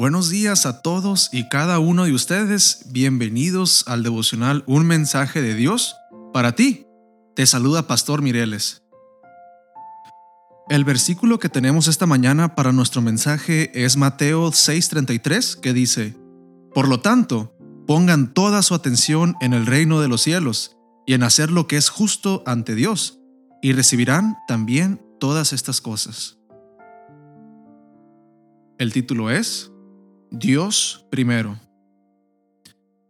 Buenos días a todos y cada uno de ustedes. Bienvenidos al devocional Un mensaje de Dios para ti. Te saluda Pastor Mireles. El versículo que tenemos esta mañana para nuestro mensaje es Mateo 6:33, que dice, Por lo tanto, pongan toda su atención en el reino de los cielos y en hacer lo que es justo ante Dios, y recibirán también todas estas cosas. El título es Dios primero.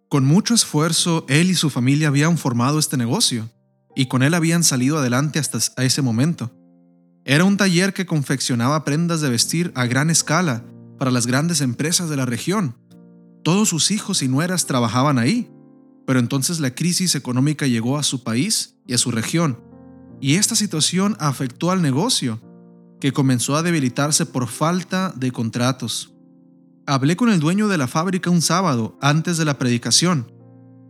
Con mucho esfuerzo, él y su familia habían formado este negocio, y con él habían salido adelante hasta ese momento. Era un taller que confeccionaba prendas de vestir a gran escala para las grandes empresas de la región. Todos sus hijos y nueras trabajaban ahí, pero entonces la crisis económica llegó a su país y a su región, y esta situación afectó al negocio, que comenzó a debilitarse por falta de contratos. Hablé con el dueño de la fábrica un sábado antes de la predicación.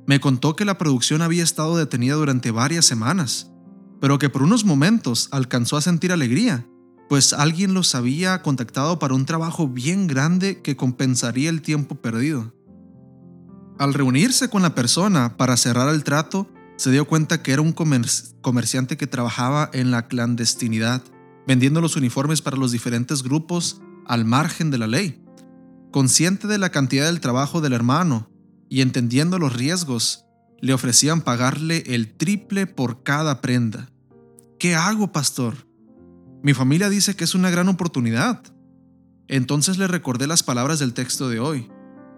Me contó que la producción había estado detenida durante varias semanas, pero que por unos momentos alcanzó a sentir alegría, pues alguien los había contactado para un trabajo bien grande que compensaría el tiempo perdido. Al reunirse con la persona para cerrar el trato, se dio cuenta que era un comerciante que trabajaba en la clandestinidad, vendiendo los uniformes para los diferentes grupos al margen de la ley. Consciente de la cantidad del trabajo del hermano y entendiendo los riesgos, le ofrecían pagarle el triple por cada prenda. ¿Qué hago, pastor? Mi familia dice que es una gran oportunidad. Entonces le recordé las palabras del texto de hoy.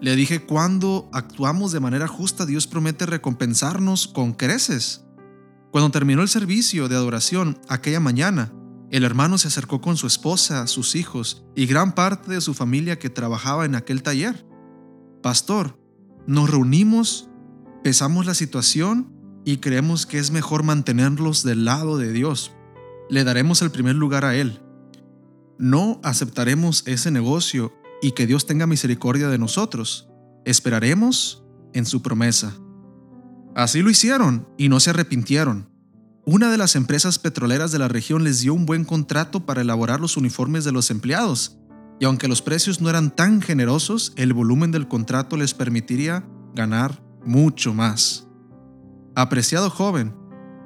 Le dije, cuando actuamos de manera justa, Dios promete recompensarnos con creces. Cuando terminó el servicio de adoración aquella mañana, el hermano se acercó con su esposa, sus hijos y gran parte de su familia que trabajaba en aquel taller. Pastor, nos reunimos, pesamos la situación y creemos que es mejor mantenerlos del lado de Dios. Le daremos el primer lugar a Él. No aceptaremos ese negocio y que Dios tenga misericordia de nosotros. Esperaremos en su promesa. Así lo hicieron y no se arrepintieron. Una de las empresas petroleras de la región les dio un buen contrato para elaborar los uniformes de los empleados, y aunque los precios no eran tan generosos, el volumen del contrato les permitiría ganar mucho más. Apreciado joven,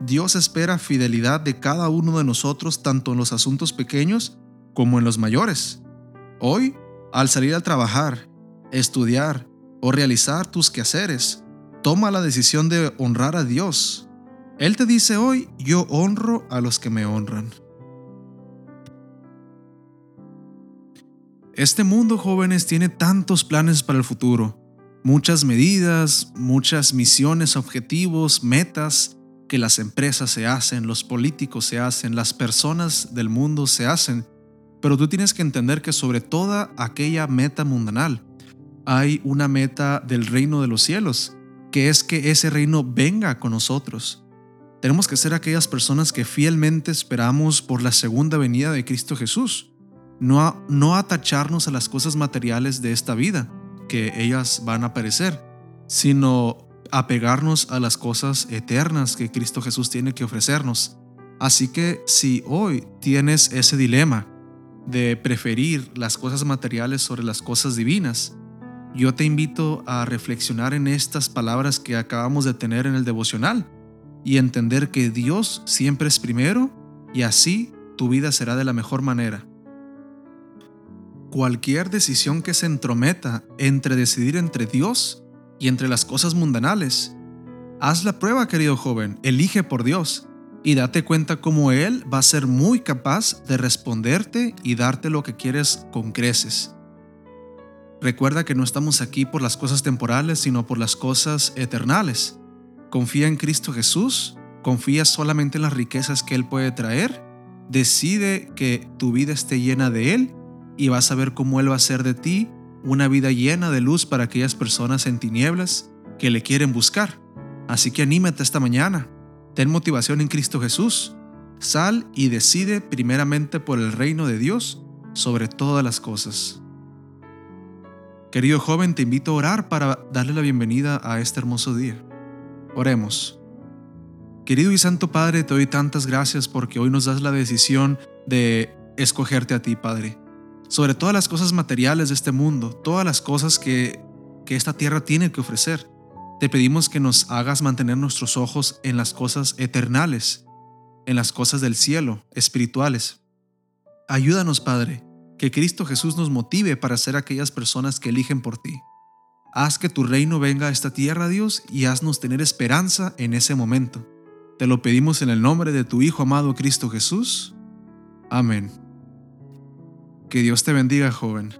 Dios espera fidelidad de cada uno de nosotros tanto en los asuntos pequeños como en los mayores. Hoy, al salir a trabajar, estudiar o realizar tus quehaceres, toma la decisión de honrar a Dios él te dice hoy, yo honro a los que me honran. Este mundo, jóvenes, tiene tantos planes para el futuro, muchas medidas, muchas misiones, objetivos, metas que las empresas se hacen, los políticos se hacen, las personas del mundo se hacen, pero tú tienes que entender que sobre toda aquella meta mundanal hay una meta del reino de los cielos, que es que ese reino venga con nosotros. Tenemos que ser aquellas personas que fielmente esperamos por la segunda venida de Cristo Jesús, no, no atacharnos a las cosas materiales de esta vida, que ellas van a perecer, sino apegarnos a las cosas eternas que Cristo Jesús tiene que ofrecernos. Así que si hoy tienes ese dilema de preferir las cosas materiales sobre las cosas divinas, yo te invito a reflexionar en estas palabras que acabamos de tener en el devocional y entender que Dios siempre es primero y así tu vida será de la mejor manera. Cualquier decisión que se entrometa entre decidir entre Dios y entre las cosas mundanales, haz la prueba, querido joven, elige por Dios y date cuenta cómo Él va a ser muy capaz de responderte y darte lo que quieres con creces. Recuerda que no estamos aquí por las cosas temporales, sino por las cosas eternales. Confía en Cristo Jesús, confía solamente en las riquezas que Él puede traer, decide que tu vida esté llena de Él y vas a ver cómo Él va a hacer de ti una vida llena de luz para aquellas personas en tinieblas que le quieren buscar. Así que anímate esta mañana, ten motivación en Cristo Jesús, sal y decide primeramente por el reino de Dios sobre todas las cosas. Querido joven, te invito a orar para darle la bienvenida a este hermoso día. Oremos. Querido y Santo Padre, te doy tantas gracias porque hoy nos das la decisión de escogerte a ti, Padre. sobre todas las cosas materiales de este mundo, todas las cosas que, que esta tierra tiene que ofrecer. Te pedimos que nos hagas mantener nuestros ojos en las cosas eternales, en las cosas del cielo, espirituales. Ayúdanos, Padre, que Cristo Jesús nos motive para ser aquellas personas que eligen por ti. Haz que tu reino venga a esta tierra, Dios, y haznos tener esperanza en ese momento. Te lo pedimos en el nombre de tu Hijo amado Cristo Jesús. Amén. Que Dios te bendiga, joven.